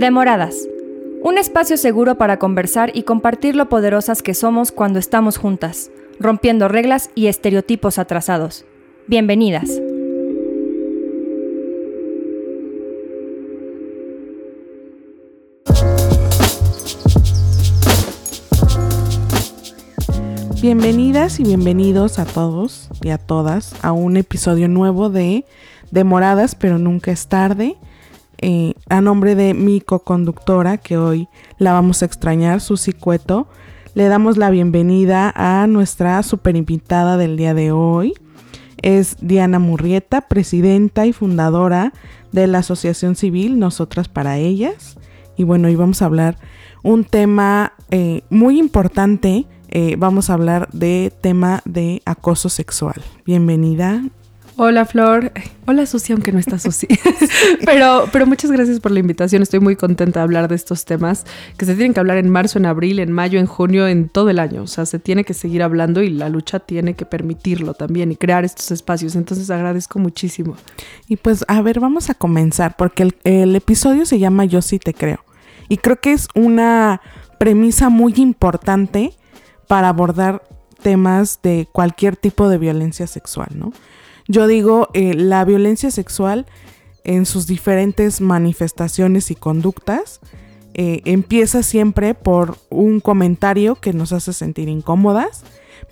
Demoradas. Un espacio seguro para conversar y compartir lo poderosas que somos cuando estamos juntas, rompiendo reglas y estereotipos atrasados. Bienvenidas. Bienvenidas y bienvenidos a todos y a todas a un episodio nuevo de Demoradas, pero nunca es tarde. Eh, a nombre de mi co-conductora, que hoy la vamos a extrañar, Susi Cueto, le damos la bienvenida a nuestra super invitada del día de hoy. Es Diana Murrieta, presidenta y fundadora de la Asociación Civil Nosotras para Ellas. Y bueno, hoy vamos a hablar un tema eh, muy importante eh, vamos a hablar de tema de acoso sexual. Bienvenida. Hola Flor, hola Susi, aunque no está Susi. pero, pero muchas gracias por la invitación. Estoy muy contenta de hablar de estos temas que se tienen que hablar en marzo, en abril, en mayo, en junio, en todo el año. O sea, se tiene que seguir hablando y la lucha tiene que permitirlo también y crear estos espacios. Entonces agradezco muchísimo. Y pues, a ver, vamos a comenzar porque el, el episodio se llama Yo sí te creo. Y creo que es una premisa muy importante para abordar temas de cualquier tipo de violencia sexual, ¿no? Yo digo, eh, la violencia sexual en sus diferentes manifestaciones y conductas eh, empieza siempre por un comentario que nos hace sentir incómodas,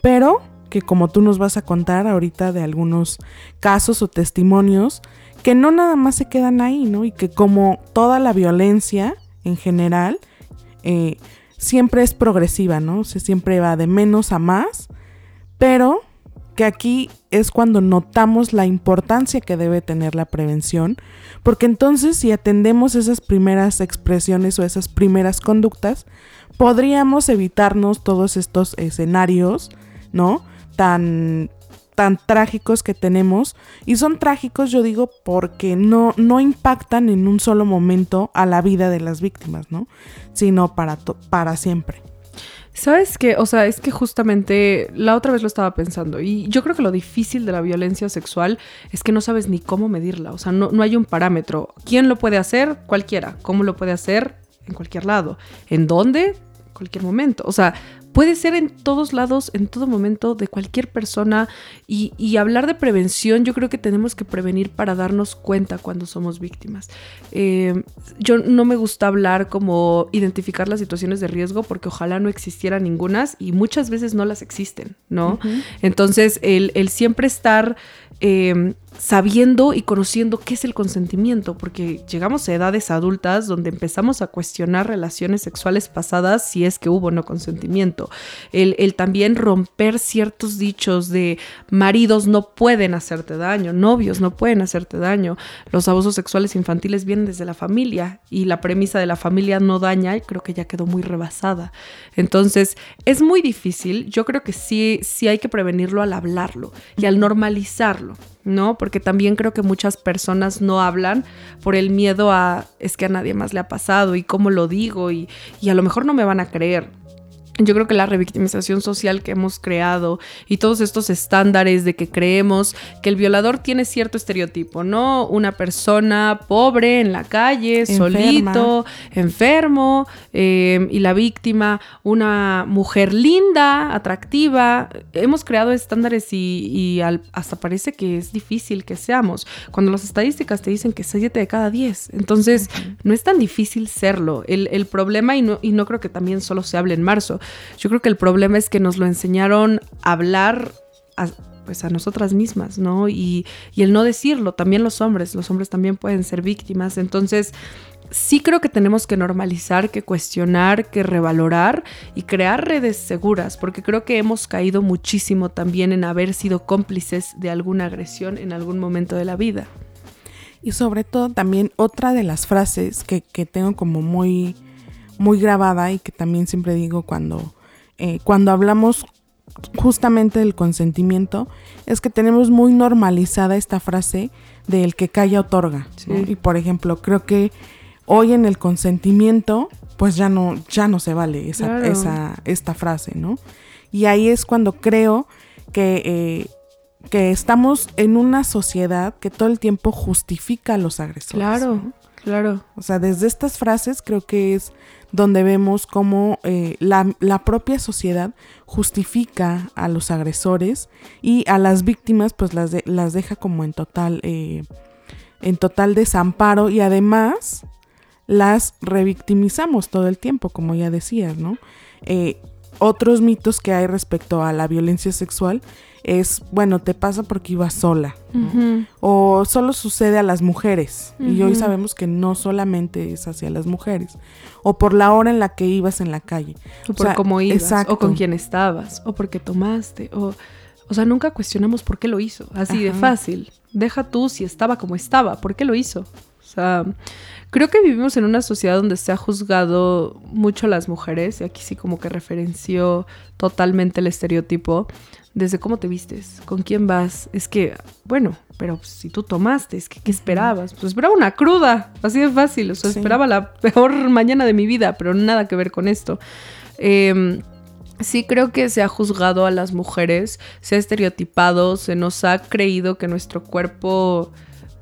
pero que como tú nos vas a contar ahorita de algunos casos o testimonios, que no nada más se quedan ahí, ¿no? Y que como toda la violencia en general, eh, siempre es progresiva, ¿no? O siempre va de menos a más, pero que aquí es cuando notamos la importancia que debe tener la prevención, porque entonces si atendemos esas primeras expresiones o esas primeras conductas, podríamos evitarnos todos estos escenarios, ¿no? Tan tan trágicos que tenemos. Y son trágicos, yo digo, porque no, no impactan en un solo momento a la vida de las víctimas, ¿no? Sino para, para siempre. ¿Sabes qué? O sea, es que justamente la otra vez lo estaba pensando y yo creo que lo difícil de la violencia sexual es que no sabes ni cómo medirla, o sea, no, no hay un parámetro. ¿Quién lo puede hacer? Cualquiera. ¿Cómo lo puede hacer? En cualquier lado. ¿En dónde? Cualquier momento. O sea, puede ser en todos lados, en todo momento, de cualquier persona. Y, hablar de prevención, yo creo que tenemos que prevenir para darnos cuenta cuando somos víctimas. Eh, yo no me gusta hablar como identificar las situaciones de riesgo porque ojalá no existieran ningunas y muchas veces no las existen, ¿no? Entonces, el, el siempre estar eh, sabiendo y conociendo qué es el consentimiento, porque llegamos a edades adultas donde empezamos a cuestionar relaciones sexuales pasadas si es que hubo no consentimiento. El, el, también romper ciertos dichos de maridos no pueden hacerte daño, novios no pueden hacerte daño. Los abusos sexuales infantiles vienen desde la familia y la premisa de la familia no daña creo que ya quedó muy rebasada. Entonces es muy difícil, yo creo que sí, sí hay que prevenirlo al hablarlo y al normalizarlo ¿no? Porque también creo que muchas personas no hablan por el miedo a es que a nadie más le ha pasado y cómo lo digo y, y a lo mejor no me van a creer yo creo que la revictimización social que hemos creado y todos estos estándares de que creemos que el violador tiene cierto estereotipo, ¿no? Una persona pobre en la calle, solito, enfermo, em, y la víctima, una mujer linda, atractiva. Hemos creado estándares y, hasta parece que es difícil que seamos, cuando las estadísticas te dicen que 7 de cada 10. Entonces, no es tan difícil serlo. El, el problema, y no, y no creo que también solo se hable en marzo, yo creo que el problema es que nos lo enseñaron a hablar a, pues a nosotras mismas, ¿no? Y, y el no decirlo, también los hombres, los hombres también pueden ser víctimas. Entonces, sí creo que tenemos que normalizar, que cuestionar, que revalorar y crear redes seguras, porque creo que hemos caído muchísimo también en haber sido cómplices de alguna agresión en algún momento de la vida. Y sobre todo también otra de las frases que, que tengo como muy, muy grabada y que también siempre digo cuando eh, cuando hablamos justamente del consentimiento, es que tenemos muy normalizada esta frase del que calla otorga. Y por ejemplo, creo que hoy en el consentimiento, pues ya no, ya no se vale esa, esta frase, ¿no? Y ahí es cuando creo que eh, que estamos en una sociedad que todo el tiempo justifica a los agresores. Claro, claro. O sea, desde estas frases creo que es donde vemos cómo eh, la, la, propia sociedad justifica a los agresores y a las víctimas pues las, de, las deja como en total, eh, en total desamparo y además las revictimizamos todo el tiempo, como ya decías, ¿no? Eh, otros mitos que hay respecto a la violencia sexual es, bueno, te pasa porque ibas sola. O solo sucede a las mujeres. Y hoy sabemos que no solamente es hacia las mujeres. O por la hora en la que ibas en la calle. O por cómo ibas. O con quién estabas. O porque tomaste. O, o sea, nunca cuestionamos por qué lo hizo. Así de fácil. Deja tú si estaba como estaba. ¿Por qué lo hizo? O sea, creo que vivimos en una sociedad donde se ha juzgado mucho a las mujeres. Y aquí sí como que referenció totalmente el estereotipo desde cómo te vistes, con quién vas. Es que, bueno, pero si tú tomaste, es que, ¿qué esperabas? Pues esperaba una cruda, así de fácil. O sea, esperaba la peor mañana de mi vida, pero nada que ver con esto. Eh, sí creo que se ha juzgado a las mujeres, se ha estereotipado, se nos ha creído que nuestro cuerpo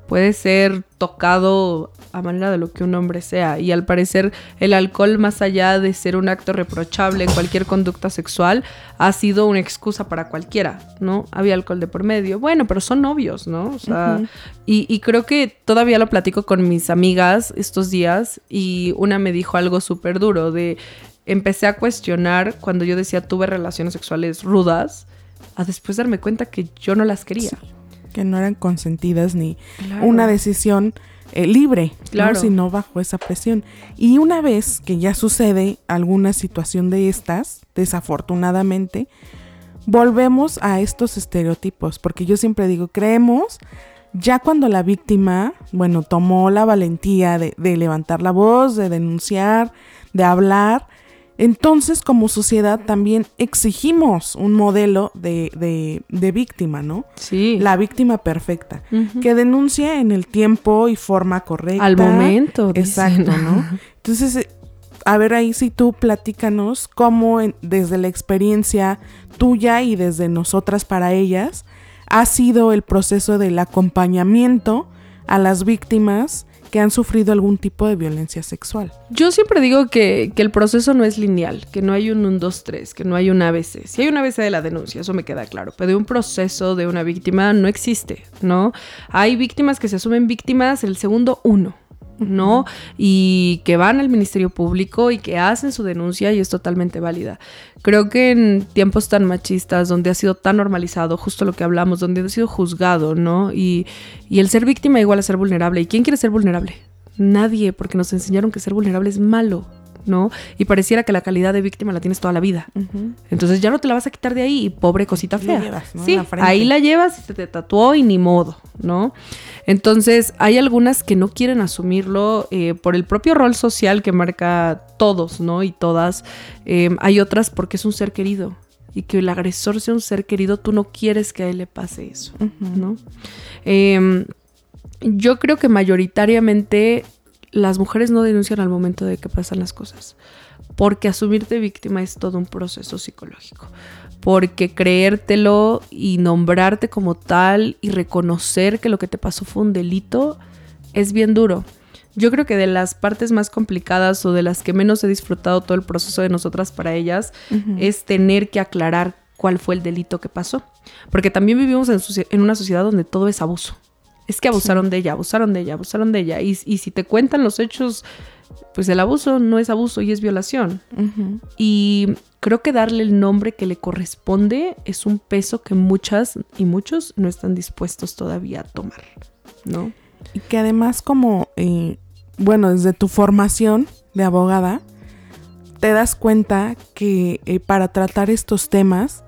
puede ser tocado a manera de lo que un hombre sea. Y al parecer el alcohol, más allá de ser un acto reprochable en cualquier conducta sexual, ha sido una excusa para cualquiera, ¿no? Había alcohol de por medio. Bueno, pero son novios, ¿no? O sea, y, y, creo que todavía lo platico con mis amigas estos días y una me dijo algo súper duro de... Empecé a cuestionar cuando yo decía tuve relaciones sexuales rudas, a después darme cuenta que yo no las quería que no eran consentidas ni una decisión eh, libre, claro. sino bajo esa presión. Y una vez que ya sucede alguna situación de estas, desafortunadamente, volvemos a estos estereotipos, porque yo siempre digo, creemos ya cuando la víctima, bueno, tomó la valentía de, de levantar la voz, de denunciar, de hablar, entonces, como sociedad, también exigimos un modelo de, víctima, ¿no? Sí. La víctima perfecta, que denuncie en el tiempo y forma correcta. Al momento. Exacto, ¿no? Entonces, eh, a ver ahí si tú platícanos cómo desde la experiencia tuya y desde nosotras para ellas ha sido el proceso del acompañamiento a las víctimas que han sufrido algún tipo de violencia sexual. Yo siempre digo que, el proceso no es lineal, que no hay un 1, 2, 3, que no hay un ABC. Si hay un ABC de la denuncia, eso me queda claro, pero de un proceso de una víctima no existe, ¿no? Hay víctimas que se asumen víctimas el segundo uno. ¿No? Y que van al Ministerio Público y que hacen su denuncia y es totalmente válida. Creo que en tiempos tan machistas, donde ha sido tan normalizado, justo lo que hablamos, donde ha sido juzgado, ¿no? Y, y el ser víctima igual a ser vulnerable. ¿Y quién quiere ser vulnerable? Nadie, porque nos enseñaron que ser vulnerable es malo. ¿No? Y pareciera que la calidad de víctima la tienes toda la vida. Entonces ya no te la vas a quitar de ahí y pobre cosita fea. Sí, ahí la llevas y se te tatuó y ni modo, ¿no? Entonces hay algunas que no quieren asumirlo eh, por el propio rol social que marca todos, ¿no? Y todas. Em, hay otras porque es un ser querido y que el agresor sea un ser querido, tú no quieres que a él le pase eso, ¿no? Em, yo creo que mayoritariamente las mujeres no denuncian al momento de que pasan las cosas, porque asumirte víctima es todo un proceso psicológico, porque creértelo y nombrarte como tal y reconocer que lo que te pasó fue un delito es bien duro. Yo creo que de las partes más complicadas o de las que menos he disfrutado todo el proceso de nosotras para ellas es tener que aclarar cuál fue el delito que pasó. Porque también vivimos en una sociedad donde todo es abuso es que abusaron de ella, abusaron de ella, abusaron de ella. Y, si te cuentan los hechos, pues el abuso no es abuso y es violación. Y creo que darle el nombre que le corresponde es un peso que muchas y muchos no están dispuestos todavía a tomar, ¿no? Y que además como, eh, bueno, desde tu formación de abogada, te das cuenta que eh, para tratar estos temas,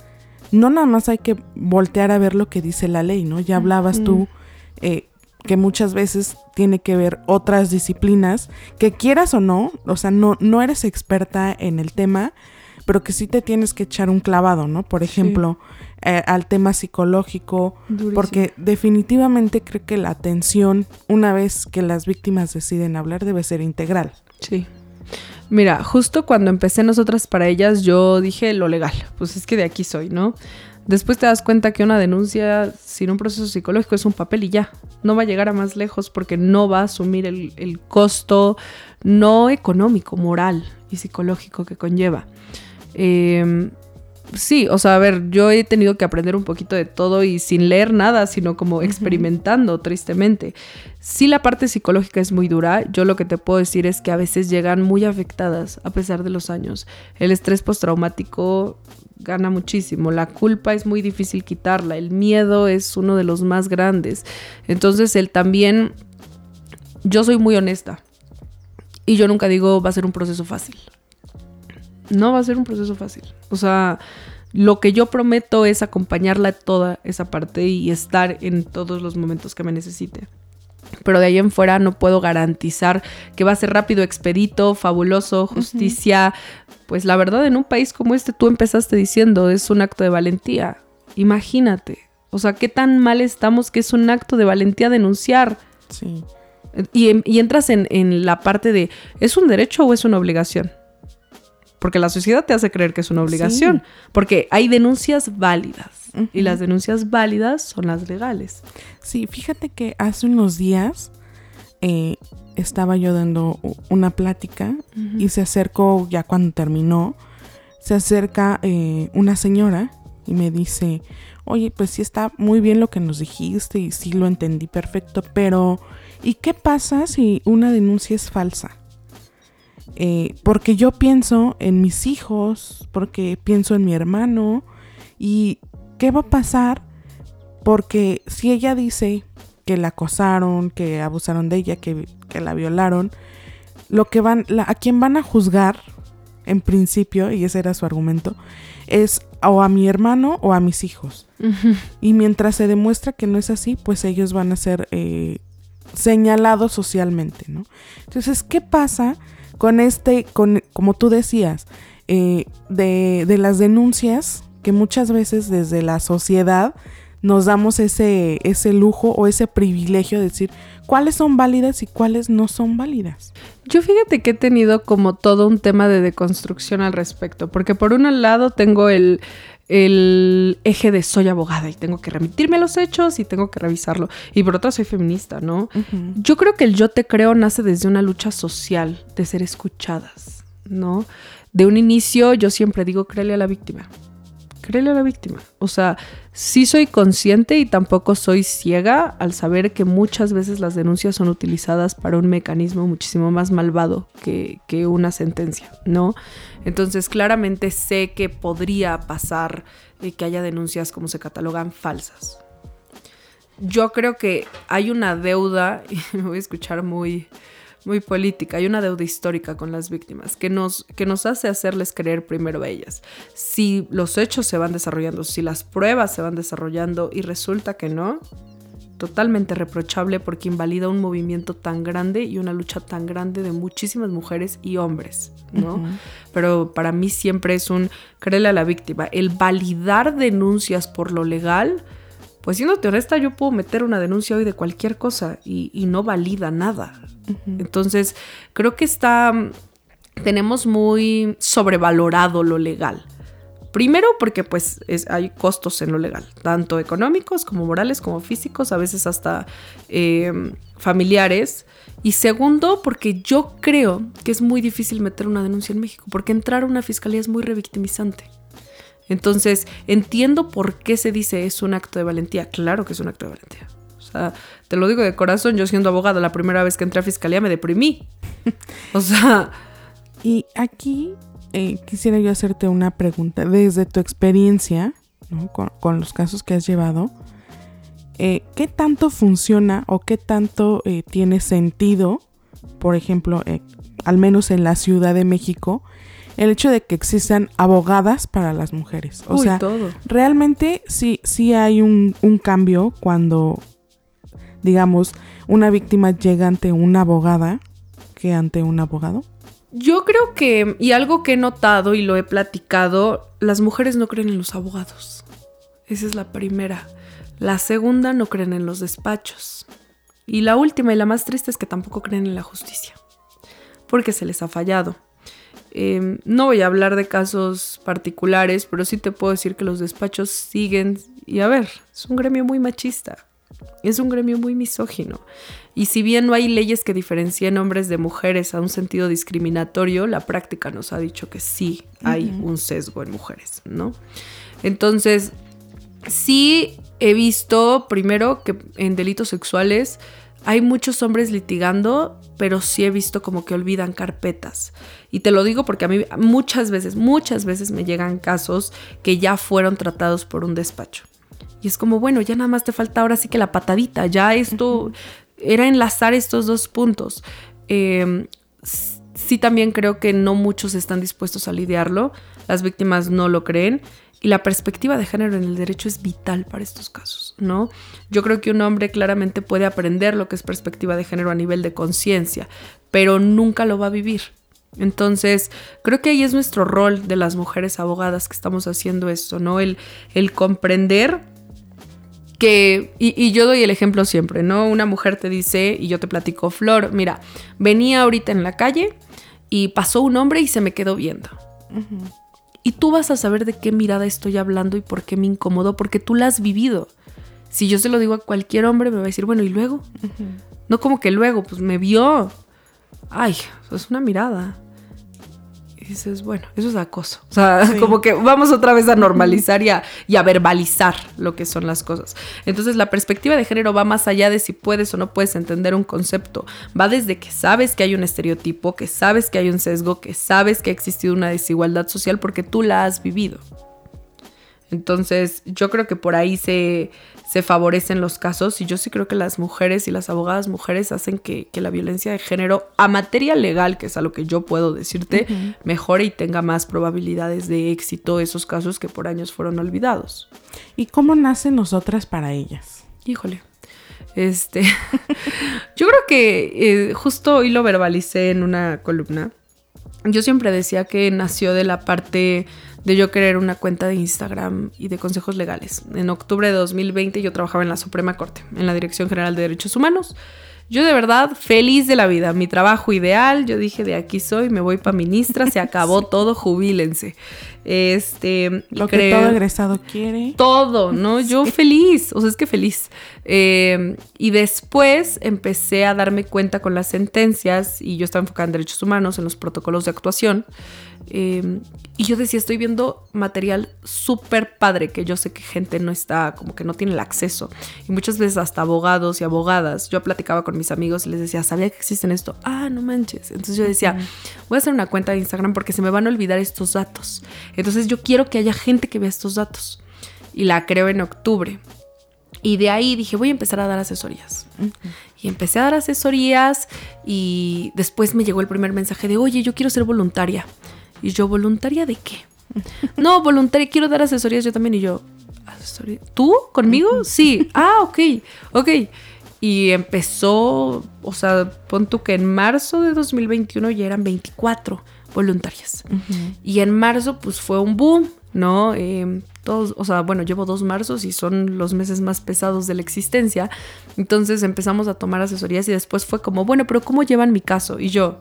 no nada más hay que voltear a ver lo que dice la ley, ¿no? Ya hablabas tú eh, que muchas veces tiene que ver otras disciplinas, que quieras o no, o sea, no, no eres experta en el tema, pero que sí te tienes que echar un clavado, ¿no? Por ejemplo, eh, al tema psicológico, porque definitivamente creo que la atención, una vez que las víctimas deciden hablar, debe ser integral. Sí. Mira, justo cuando empecé nosotras para ellas, yo dije lo legal, pues es que de aquí soy, ¿no? Después te das cuenta que una denuncia sin un proceso psicológico es un papel y ya. No va a llegar a más lejos porque no va a asumir el, costo no económico, moral y psicológico que conlleva. Eh, sí, o sea, a ver, yo he tenido que aprender un poquito de todo y sin leer nada, sino como experimentando, tristemente. Sí, la parte psicológica es muy dura. Yo lo que te puedo decir es que a veces llegan muy afectadas a pesar de los años. El estrés postraumático gana muchísimo. La culpa es muy difícil quitarla. El miedo es uno de los más grandes. Entonces, él también. Yo soy muy honesta. Y yo nunca digo va a ser un proceso fácil no va a ser un proceso fácil. O sea, lo que yo prometo es acompañarla toda esa parte y estar en todos los momentos que me necesite. Pero de ahí en fuera no puedo garantizar que va a ser rápido, expedito, fabuloso, justicia. Pues la verdad, en un país como este, tú empezaste diciendo, es un acto de valentía. Imagínate. O sea, qué tan mal estamos que es un acto de valentía denunciar. Sí. Y, entras en, en la parte de, ¿es un derecho o es una obligación? Porque la sociedad te hace creer que es una obligación, porque hay denuncias válidas y las denuncias válidas son las legales. Sí, fíjate que hace unos días eh, estaba yo dando una plática y se acercó, ya cuando terminó, se acerca eh, una señora y me dice, oye, pues sí está muy bien lo que nos dijiste y sí lo entendí perfecto, pero ¿y qué pasa si una denuncia es falsa? Eh, porque yo pienso en mis hijos, porque pienso en mi hermano y qué va a pasar porque si ella dice que la acosaron, que abusaron de ella, que, la violaron, lo que van, a quien van a juzgar, en principio, y ese era su argumento, es o a mi hermano o a mis hijos. Y mientras se demuestra que no es así, pues ellos van a ser eh, señalados socialmente, ¿no? Entonces, ¿qué pasa con este, con, como tú decías, eh, de, de las denuncias que muchas veces desde la sociedad nos damos ese, ese lujo o ese privilegio de decir cuáles son válidas y cuáles no son válidas. Yo fíjate que he tenido como todo un tema de deconstrucción al respecto, porque por un lado tengo el, el eje de soy abogada y tengo que remitirme a los hechos y tengo que revisarlo. Y por otro soy feminista, ¿no? Yo creo que el yo te creo nace desde una lucha social, de ser escuchadas, ¿no? De un inicio yo siempre digo, créele a la víctima créele a la víctima. O sea, sí soy consciente y tampoco soy ciega al saber que muchas veces las denuncias son utilizadas para un mecanismo muchísimo más malvado que, una sentencia, ¿no? Entonces, claramente sé que podría pasar eh, que haya denuncias como se catalogan falsas. Yo creo que hay una deuda, y me voy a escuchar muy, muy política, hay una deuda histórica con las víctimas que nos, que nos hace hacerles creer primero a ellas. Si los hechos se van desarrollando, si las pruebas se van desarrollando y resulta que no, totalmente reprochable porque invalida un movimiento tan grande y una lucha tan grande de muchísimas mujeres y hombres, ¿no? Pero para mí siempre es un creerle a la víctima. El validar denuncias por lo legal pues siendo honesta, yo puedo meter una denuncia hoy de cualquier cosa y, no valida nada. Entonces, creo que está, tenemos muy sobrevalorado lo legal. Primero porque pues hay costos en lo legal, tanto económicos como morales como físicos, a veces hasta em, familiares. Y segundo porque yo creo que es muy difícil meter una denuncia en México, porque entrar a una fiscalía es muy revictimizante. Entonces, entiendo por qué se dice es un acto de valentía. Claro que es un acto de valentía. O sea, te lo digo de corazón, yo siendo abogada, la primera vez que entré a fiscalía me deprimí. o sea... Y aquí eh, quisiera yo hacerte una pregunta. Desde tu experiencia, con, los casos que has llevado, eh, ¿qué tanto funciona o qué tanto eh, tiene sentido, por ejemplo, al menos en la Ciudad de México, el hecho de que existan abogadas para las mujeres. O sea, realmente sí, sí hay un, cambio cuando, digamos, una víctima llega ante una abogada que ante un abogado. Yo creo que, y algo que he notado y lo he platicado, las mujeres no creen en los abogados. Esa es la primera. La segunda, no creen en los despachos. Y la última y la más triste es que tampoco creen en la justicia, porque se les ha fallado. Em, no voy a hablar de casos particulares, pero sí te puedo decir que los despachos siguen, y a ver, es un gremio muy machista, es un gremio muy misógino. Y si bien no hay leyes que diferencien hombres de mujeres a un sentido discriminatorio, la práctica nos ha dicho que sí hay un sesgo en mujeres, ¿no? Entonces, sí he visto, primero, que en delitos sexuales hay muchos hombres litigando, pero sí he visto como que olvidan carpetas. Y te lo digo porque a mí muchas veces, muchas veces me llegan casos que ya fueron tratados por un despacho. Y es como, bueno, ya nada más te falta ahora sí que la patadita, ya esto era enlazar estos dos puntos. Em, sí también creo que no muchos están dispuestos a lidiarlo, las víctimas no lo creen y la perspectiva de género en el derecho es vital para estos casos, ¿no? Yo creo que un hombre claramente puede aprender lo que es perspectiva de género a nivel de conciencia, pero nunca lo va a vivir. Entonces, creo que ahí es nuestro rol de las mujeres abogadas que estamos haciendo esto, ¿no? El, el comprender que, y, yo doy el ejemplo siempre, ¿no? Una mujer te dice, y yo te platico, Flor, mira, venía ahorita en la calle y pasó un hombre y se me quedó viendo. Y tú vas a saber de qué mirada estoy hablando y por qué me incomodó, porque tú la has vivido. Si yo se lo digo a cualquier hombre, me va a decir, bueno, ¿y luego? No como que luego, pues me vio. Ay, es una mirada. Y dices, bueno, eso es acoso. O sea, como que vamos otra vez a normalizar y a, y a, verbalizar lo que son las cosas. Entonces, la perspectiva de género va más allá de si puedes o no puedes entender un concepto. Va desde que sabes que hay un estereotipo, que sabes que hay un sesgo, que sabes que ha existido una desigualdad social porque tú la has vivido. Entonces, yo creo que por ahí se, se favorecen los casos y yo sí creo que las mujeres y las abogadas mujeres hacen que, la violencia de género a materia legal, que es a lo que yo puedo decirte, mejore y tenga más probabilidades de éxito esos casos que por años fueron olvidados. ¿Y cómo nacen nosotras para ellas? Híjole. Este, yo creo que eh, justo hoy lo verbalicé en una columna. Yo siempre decía que nació de la parte de yo querer una cuenta de Instagram y de consejos legales. En octubre de 2020 yo trabajaba en la Suprema Corte, en la Dirección General de Derechos Humanos. Yo de verdad feliz de la vida, mi trabajo ideal, yo dije de aquí soy, me voy para ministra, se acabó todo, jubílense. Este, lo que todo egresado quiere. Todo, ¿no? Yo feliz, o sea, es que feliz. Em, y después empecé a darme cuenta con las sentencias y yo estaba enfocada en derechos humanos, en los protocolos de actuación. Em, y yo decía, estoy viendo material súper padre que yo sé que gente no está, como que no tiene el acceso. Y muchas veces hasta abogados y abogadas, yo platicaba con mis amigos y les decía, ¿sabía que existen esto? Ah, no manches. Entonces yo decía, voy a hacer una cuenta de Instagram porque se me van a olvidar estos datos. Entonces yo quiero que haya gente que vea estos datos. Y la creo en octubre. Y de ahí dije, voy a empezar a dar asesorías. Y empecé a dar asesorías y después me llegó el primer mensaje de, oye, yo quiero ser voluntaria. Y yo, ¿voluntaria de qué? no, voluntaria, quiero dar asesorías yo también. Y yo, ¿asesoría? ¿Tú? ¿Conmigo? Sí. Ah, ok, ok. Y empezó, o sea, pon tú que en marzo de 2021 ya eran 24 voluntarias. Y en marzo, pues fue un boom, ¿no? Eh, todos, o sea, bueno, llevo dos marzos y son los meses más pesados de la existencia. Entonces empezamos a tomar asesorías y después fue como, bueno, pero ¿cómo llevan mi caso? Y yo,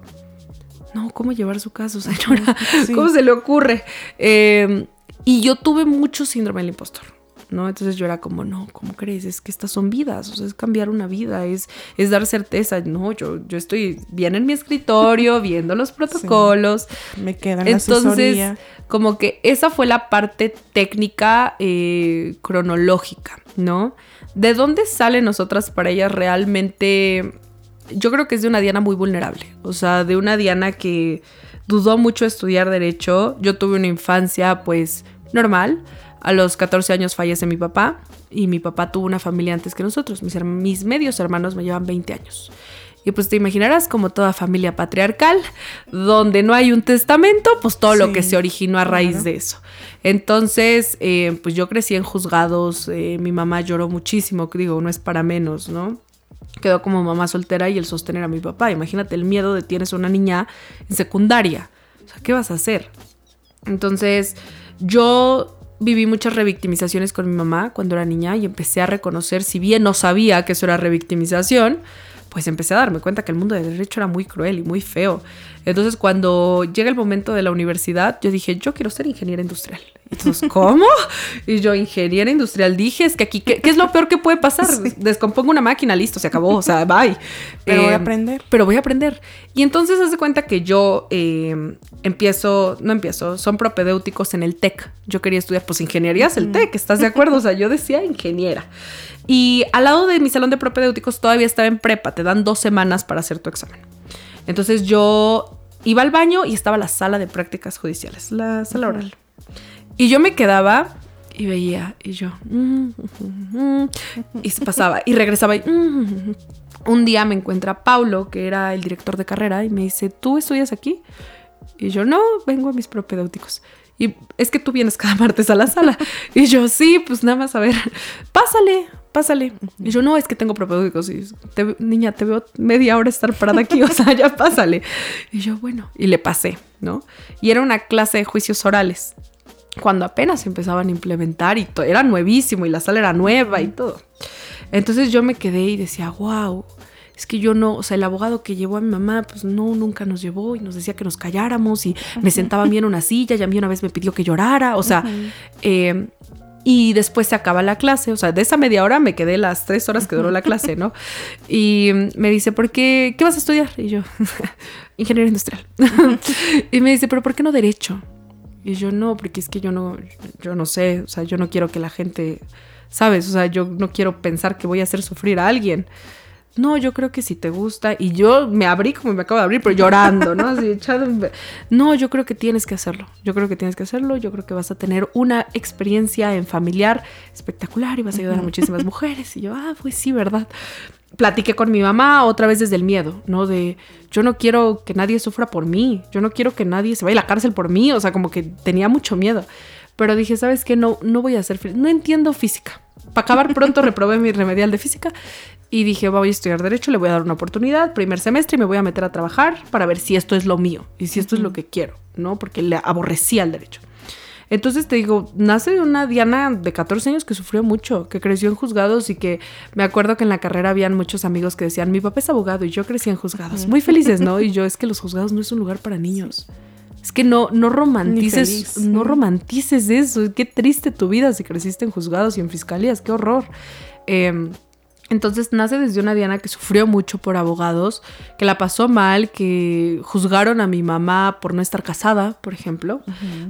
no, ¿cómo llevar su caso, señora? ¿Cómo se le ocurre? Em, y yo tuve mucho síndrome del impostor. ¿no? Entonces yo era como, no, ¿cómo crees? Es que estas son vidas, o sea, es cambiar una vida, es, es dar certeza. No, yo, yo estoy bien en mi escritorio, viendo los protocolos. Me queda la Entonces, como que esa fue la parte técnica eh, cronológica, ¿no? ¿De dónde sale nosotras para ellas realmente yo creo que es de una Diana muy vulnerable, o sea, de una Diana que dudó mucho estudiar derecho. Yo tuve una infancia pues normal. A los 14 años fallece mi papá y mi papá tuvo una familia antes que nosotros. Mis, mis medios hermanos me llevan 20 años. Y pues te imaginarás como toda familia patriarcal, donde no hay un testamento, pues todo lo que se originó a raíz de eso. Entonces, eh, pues yo crecí en juzgados, eh, mi mamá lloró muchísimo, digo, no es para menos, ¿no? Quedó como mamá soltera y el sostener a mi papá. Imagínate el miedo de tienes una niña en secundaria. ¿qué vas a hacer? Entonces, yo viví muchas revictimizaciones con mi mamá cuando era niña y empecé a reconocer, si bien no sabía que eso era revictimización, pues empecé a darme cuenta que el mundo del derecho era muy cruel y muy feo. Entonces cuando llega el momento de la universidad, yo dije, yo quiero ser ingeniera industrial. Entonces, ¿cómo? Y yo, ingeniera industrial, dije, es que aquí, ¿qué, es lo peor que puede pasar? Descompongo una máquina, listo, se acabó, o sea, bye. Pero voy a em, aprender. Pero voy a aprender. Y entonces, haz de cuenta que yo em, empiezo, no empiezo, son propedéuticos en el TEC. Yo quería estudiar, pues, ingeniería es el TEC, ¿estás de acuerdo? O sea, yo decía ingeniera. Y al lado de mi salón de propedéuticos todavía estaba en prepa, te dan dos semanas para hacer tu examen. Entonces yo iba al baño y estaba la sala de prácticas judiciales, la sala oral. Y yo me quedaba y veía, y yo, mm, mm, mm, y se pasaba, y regresaba y... Un día me encuentra Paulo, que era el director de carrera, y me dice, ¿tú estudias aquí? Y yo, no, vengo a mis propedéuticos. Y es que tú vienes cada martes a la sala. Y yo, sí, pues nada más a ver, pásale, pásale. Y yo, no, es que tengo propedéuticos. Y niña, te veo media hora estar parada aquí, o sea, ya pásale. Y yo, bueno, y le pasé, ¿no? Y era una clase de juicios orales cuando apenas empezaban a implementar y era nuevísimo y la sala era nueva y todo. Entonces yo me quedé y decía, wow, es que yo no, o sea, el abogado que llevó a mi mamá, pues no, nunca nos llevó y nos decía que nos calláramos y me sentaba bien en una silla y a mí una vez me pidió que llorara, o sea, eh, y después se acaba la clase, o sea, de esa media hora me quedé las tres horas que duró la clase, ¿no? Y me dice, ¿por qué? ¿Qué vas a estudiar? Y yo, ingeniero industrial. y me dice, ¿pero por qué no derecho? Y yo no, porque es que yo no, yo no sé, o sea, yo no quiero que la gente, ¿sabes? O sea, yo no quiero pensar que voy a hacer sufrir a alguien. No, yo creo que si te gusta. Y yo me abrí como me acabo de abrir, pero llorando, ¿no? Así echado. No, yo creo que tienes que hacerlo. Yo creo que tienes que hacerlo. Yo creo que vas a tener una experiencia en familiar espectacular y vas a ayudar a muchísimas mujeres. Y yo, ah, pues sí, ¿verdad? platiqué con mi mamá otra vez desde el miedo, ¿no? De yo no quiero que nadie sufra por mí, yo no quiero que nadie se vaya a la cárcel por mí, o sea, como que tenía mucho miedo. Pero dije, ¿sabes qué? No, no voy a hacer, no entiendo física. Para acabar pronto reprobé mi remedial de física y dije, voy a estudiar derecho, le voy a dar una oportunidad, primer semestre y me voy a meter a trabajar para ver si esto es lo mío y si esto es lo que quiero, ¿no? Porque le aborrecía el derecho. Entonces te digo, nace de una Diana de 14 años que sufrió mucho, que creció en juzgados y que me acuerdo que en la carrera habían muchos amigos que decían, mi papá es abogado y yo crecí en juzgados. Muy felices, ¿no? Y yo es que los juzgados no es un lugar para niños. Es que no, no romantices, no romantices eso. Qué triste tu vida si creciste en juzgados y en fiscalías, qué horror. Eh, entonces nace desde una Diana que sufrió mucho por abogados, que la pasó mal, que juzgaron a mi mamá por no estar casada, por ejemplo.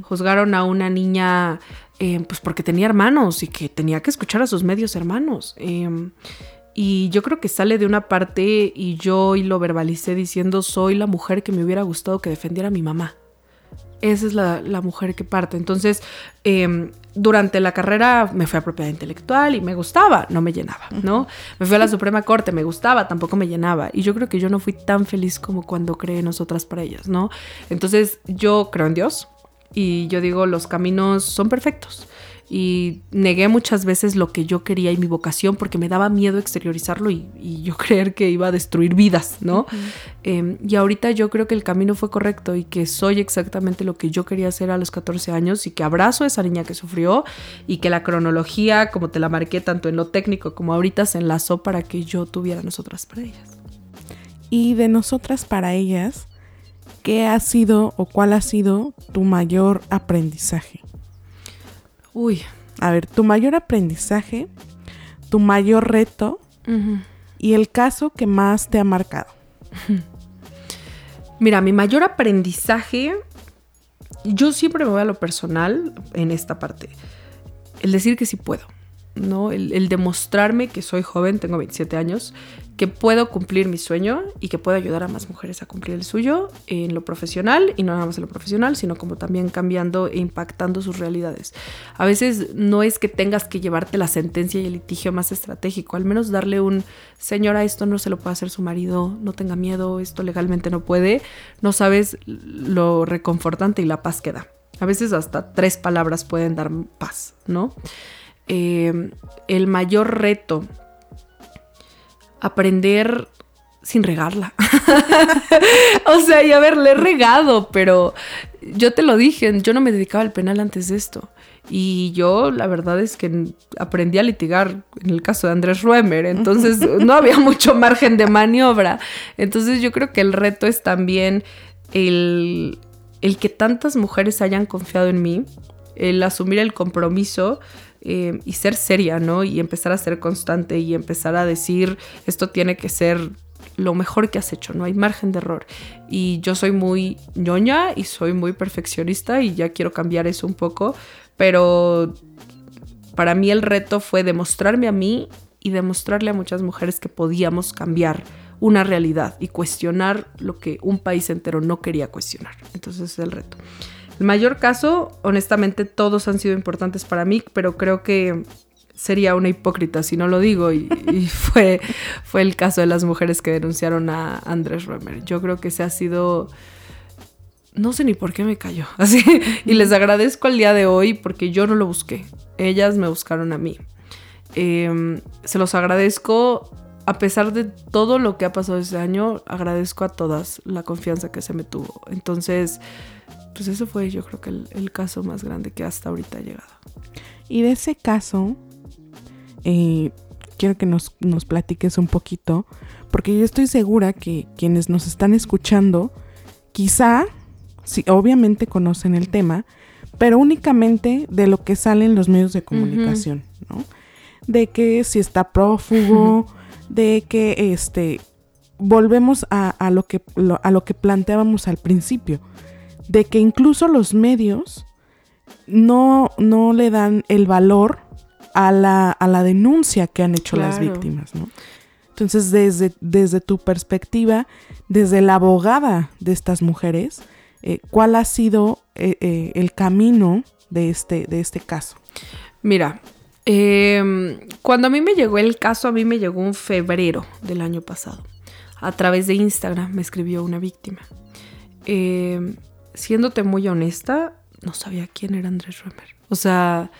Juzgaron a una niña eh, pues porque tenía hermanos y que tenía que escuchar a sus medios hermanos. Em, y yo creo que sale de una parte y yo y lo verbalicé diciendo soy la mujer que me hubiera gustado que defendiera a mi mamá esa es la, mujer que parte. Entonces, em, durante la carrera me fui a propiedad intelectual y me gustaba, no me llenaba, ¿no? Me fui a la Suprema Corte, me gustaba, tampoco me llenaba. Y yo creo que yo no fui tan feliz como cuando creé nosotras para ellas, ¿no? Entonces, yo creo en Dios y yo digo, los caminos son perfectos y negué muchas veces lo que yo quería y mi vocación porque me daba miedo exteriorizarlo y, yo creer que iba a destruir vidas, ¿no? Em, y ahorita yo creo que el camino fue correcto y que soy exactamente lo que yo quería hacer a los 14 años y que abrazo a esa niña que sufrió y que la cronología, como te la marqué tanto en lo técnico como ahorita, se enlazó para que yo tuviera nosotras para ellas. Y de nosotras para ellas, ¿qué ha sido o cuál ha sido tu mayor aprendizaje? Uy. A ver, tu mayor aprendizaje, tu mayor reto y el caso que más te ha marcado. Mira, mi mayor aprendizaje, yo siempre me voy a lo personal en esta parte. El decir que sí puedo. ¿No? El, demostrarme que soy joven, tengo 27 años, que puedo cumplir mi sueño y que puedo ayudar a más mujeres a cumplir el suyo en lo profesional y no nada más en lo profesional, sino como también cambiando e impactando sus realidades. A veces no es que tengas que llevarte la sentencia y el litigio más estratégico, al menos darle un, señora, esto no se lo puede hacer su marido, no tenga miedo, esto legalmente no puede, no sabes lo reconfortante y la paz que da. A veces hasta tres palabras pueden dar paz, ¿no? Eh, el mayor reto, aprender sin regarla. o sea, y haberle regado, pero yo te lo dije, yo no me dedicaba al penal antes de esto. Y yo, la verdad es que aprendí a litigar en el caso de Andrés Ruemer, entonces no había mucho margen de maniobra. Entonces yo creo que el reto es también el, el que tantas mujeres hayan confiado en mí, el asumir el compromiso eh, y ser seria, ¿no? Y empezar a ser constante y empezar a decir, esto tiene que ser lo mejor que has hecho, no hay margen de error. Y yo soy muy ñoña y soy muy perfeccionista y ya quiero cambiar eso un poco, pero para mí el reto fue demostrarme a mí y demostrarle a muchas mujeres que podíamos cambiar una realidad y cuestionar lo que un país entero no quería cuestionar. Entonces es el reto. El mayor caso, honestamente, todos han sido importantes para mí, pero creo que sería una hipócrita si no lo digo y, fue, fue el caso de las mujeres que denunciaron a Andrés Romer. Yo creo que se ha sido... No sé ni por qué me cayó así. Y les agradezco el día de hoy porque yo no lo busqué. Ellas me buscaron a mí. Em, se los agradezco a pesar de todo lo que ha pasado este año, agradezco a todas la confianza que se me tuvo. Entonces, pues eso fue yo creo que el, el caso más grande que hasta ahorita ha llegado. Y de ese caso, eh, quiero que nos, nos platiques un poquito, porque yo estoy segura que quienes nos están escuchando, quizá, sí, obviamente conocen el tema, pero únicamente de lo que sale en los medios de comunicación, ¿no? De que si está prófugo, de que este volvemos a, a lo que a lo que planteábamos al principio, de que incluso los medios no, no le dan el valor a la, a la denuncia que han hecho las víctimas, ¿no? Entonces, desde, desde tu perspectiva, desde la abogada de estas mujeres, eh, ¿cuál ha sido eh, eh, el camino de este, de este caso? Mira, em, cuando a mí me llegó el caso, a mí me llegó en febrero del año pasado. A través de Instagram me escribió una víctima. Siéndote muy honesta, no sabía quién era Andrés Romer. O sea,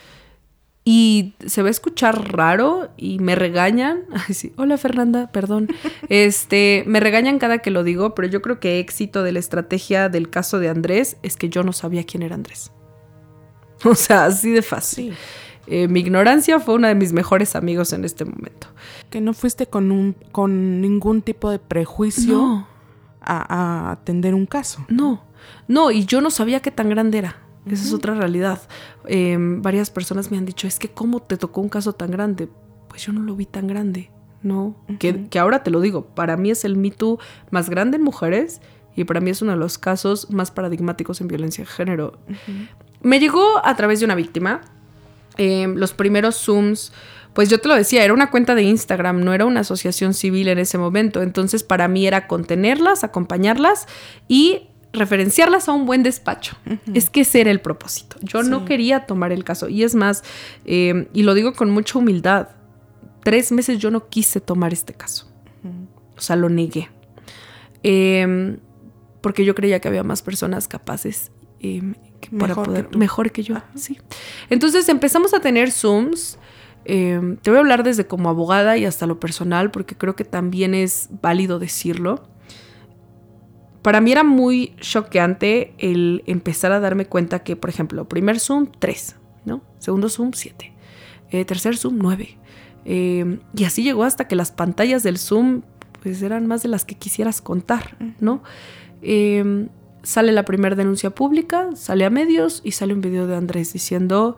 y se va a escuchar raro y me regañan. Ay, sí. Hola Fernanda, perdón. Este, me regañan cada que lo digo, pero yo creo que éxito de la estrategia del caso de Andrés es que yo no sabía quién era Andrés. O sea, así de fácil. Eh, mi ignorancia fue uno de mis mejores amigos en este momento. Que no fuiste con un con ningún tipo de prejuicio a, a atender un caso. No, no, y yo no sabía qué tan grande era. Esa es otra realidad. Em, varias personas me han dicho, es que ¿cómo te tocó un caso tan grande? Pues yo no lo vi tan grande, ¿no? que, ahora te lo digo, para mí es el Me Too más grande en mujeres y para mí es uno de los casos más paradigmáticos en violencia de género. Me llegó a través de una víctima. Em, los primeros Zooms, pues yo te lo decía, era una cuenta de Instagram, no era una asociación civil en ese momento. Entonces para mí era contenerlas, acompañarlas y referenciarlas a un buen despacho. Es que ese era el propósito. Yo no quería tomar el caso. Y es más, eh, y lo digo con mucha humildad, tres meses yo no quise tomar este caso. O sea, lo negué. Em, porque yo creía que había más personas capaces em, para mejor poder, que mejor que yo. Sí. Entonces empezamos a tener Zooms. Em, te voy a hablar desde como abogada y hasta lo personal, porque creo que también es válido decirlo para mí era muy choqueante el empezar a darme cuenta que, por ejemplo, primer Zoom, 3, ¿no? Segundo Zoom, 7. Eh, tercer Zoom, 9. Eh, y así llegó hasta que las pantallas del Zoom, pues eran más de las que quisieras contar, ¿no? Eh, sale la primera denuncia pública, sale a medios y sale un video de Andrés diciendo,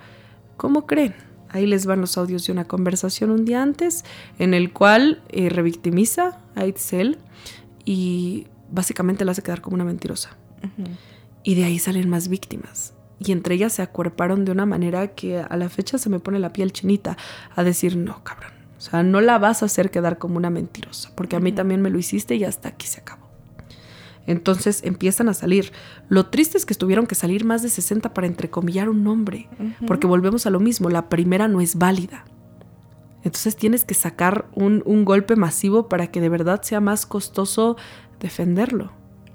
¿cómo creen? Ahí les van los audios de una conversación un día antes en el cual revictimiza a Itzel y básicamente la hace quedar como una mentirosa. Y de ahí salen más víctimas. Y entre ellas se acuerparon de una manera que a la fecha se me pone la piel chinita a decir, no, cabrón. O sea, no la vas a hacer quedar como una mentirosa, porque a mí también me lo hiciste y hasta aquí se acabó. Entonces empiezan a salir. Lo triste es que tuvieron que salir más de 60 para entrecomillar un nombre, porque volvemos a lo mismo, la primera no es válida. Entonces tienes que sacar un, un, golpe masivo para que de verdad sea más costoso defenderlo.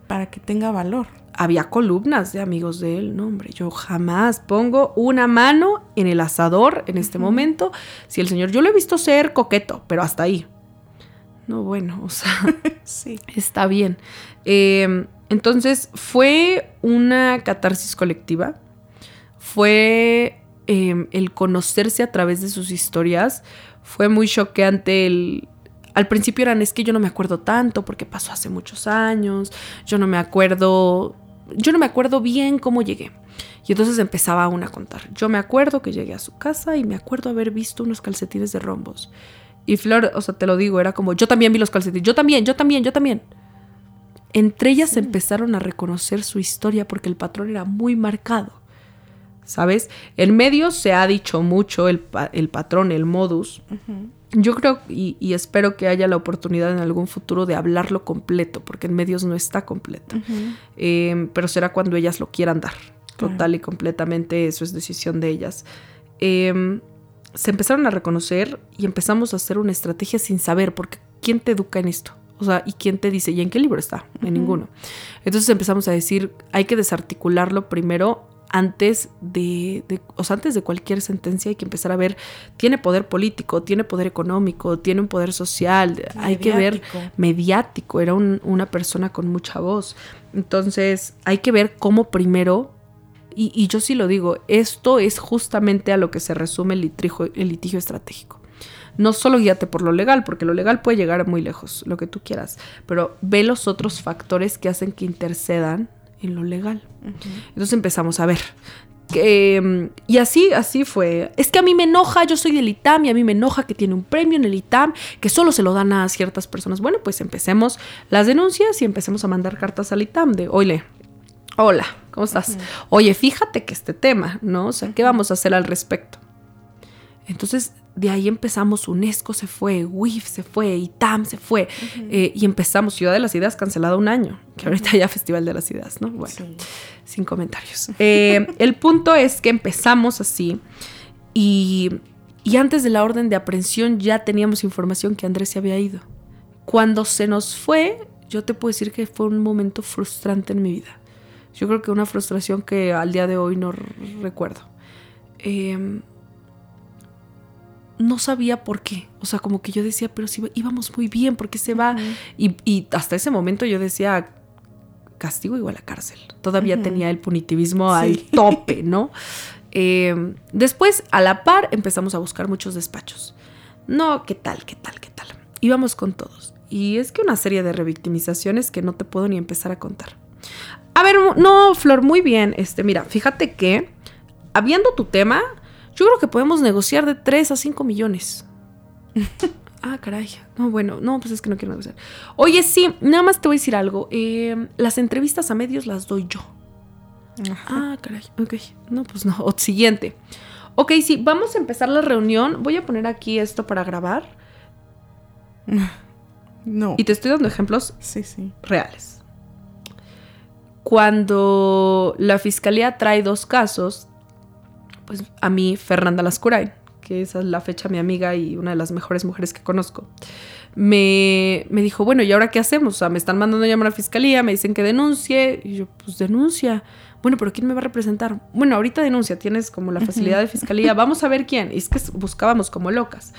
Para que tenga valor. Había columnas de amigos de él, no hombre, yo jamás pongo una mano en el asador en este momento. Si el señor, yo lo he visto ser coqueto, pero hasta ahí. No, bueno, o sea, sí. está bien. Em, entonces fue una catarsis colectiva. Fue em, el conocerse a través de sus historias fue muy choqueante el, al principio eran, es que yo no me acuerdo tanto porque pasó hace muchos años, yo no me acuerdo, yo no me acuerdo bien cómo llegué. Y entonces empezaba una a contar. Yo me acuerdo que llegué a su casa y me acuerdo haber visto unos calcetines de rombos. Y Flor, o sea, te lo digo, era como, yo también vi los calcetines, yo también, yo también, yo también. Entre ellas empezaron a reconocer su historia porque el patrón era muy marcado. ¿Sabes? En medios se ha dicho mucho el, el patrón, el modus. Yo creo y, espero que haya la oportunidad en algún futuro de hablarlo completo, porque en medios no está completo. Em, pero será cuando ellas lo quieran dar. Total y completamente eso es decisión de ellas. Em, se empezaron a reconocer y empezamos a hacer una estrategia sin saber, porque ¿quién te educa en esto? O sea, ¿y quién te dice? ¿Y en qué libro está? En ninguno. Entonces empezamos a decir, hay que desarticularlo primero antes de, o sea, antes de cualquier sentencia hay que empezar a ver, tiene poder político, tiene poder económico, tiene un poder social, hay que ver mediático, era una persona con mucha voz. Entonces hay que ver cómo primero, y, yo sí lo digo, esto es justamente a lo que se resume el litigio, el litigio estratégico. No solo guíate por lo legal, porque lo legal puede llegar muy lejos, lo que tú quieras, pero ve los otros factores que hacen que intercedan en lo legal. Entonces empezamos a ver. Mm, y así, así fue. Es que a mí me enoja, yo soy del ITAM y a mí me enoja que tiene un premio en el ITAM que solo se lo dan a ciertas personas. Bueno, pues empecemos las denuncias y empecemos a mandar cartas al ITAM de, oye, hola, ¿cómo estás? Oye, fíjate que este tema, ¿no? O sea, ¿qué vamos a hacer al respecto? Entonces de ahí empezamos, UNESCO se fue, WIF se fue, ITAM se fue, eh, y empezamos Ciudad de las Ideas cancelada un año, que ahorita ya Festival de las Ideas, ¿no? Bueno, sin comentarios. Eh, el punto es que empezamos así, y, y antes de la orden de aprehensión ya teníamos información que Andrés se había ido. Cuando se nos fue, yo te puedo decir que fue un momento frustrante en mi vida. Yo creo que una frustración que al día de hoy no recuerdo. Eh, no sabía por qué. O sea, como que yo decía, pero si íbamos muy bien, ¿por qué se va? y, hasta ese momento yo decía, castigo igual a cárcel. Todavía tenía el punitivismo al tope, ¿no? Em, después, a la par, empezamos a buscar muchos despachos. No, ¿qué tal, qué tal, qué tal? Íbamos con todos. Y es que una serie de revictimizaciones que no te puedo ni empezar a contar. A ver, no, Flor, muy bien. Este, mira, fíjate que, habiendo tu tema, yo creo que podemos negociar de 3 a 5 millones. ah, caray. No, bueno, no, pues es que no quiero negociar. Oye, sí, nada más te voy a decir algo. Em, las entrevistas a medios las doy yo. Ah, caray. Ok. No, pues no. O siguiente. Ok, sí, vamos a empezar la reunión. Voy a poner aquí esto para grabar. No. Y te estoy dando ejemplos sí, sí. reales. Cuando la fiscalía trae dos casos, pues a mí Fernanda Lascurain, que esa es la fecha mi amiga y una de las mejores mujeres que conozco, me, me, dijo, bueno, ¿y ahora qué hacemos? O sea, me están mandando a llamar a la fiscalía, me dicen que denuncie, y yo, pues denuncia. Bueno, pero ¿quién me va a representar? Bueno, ahorita denuncia, tienes como la facilidad de fiscalía, vamos a ver quién. Y es que buscábamos como locas.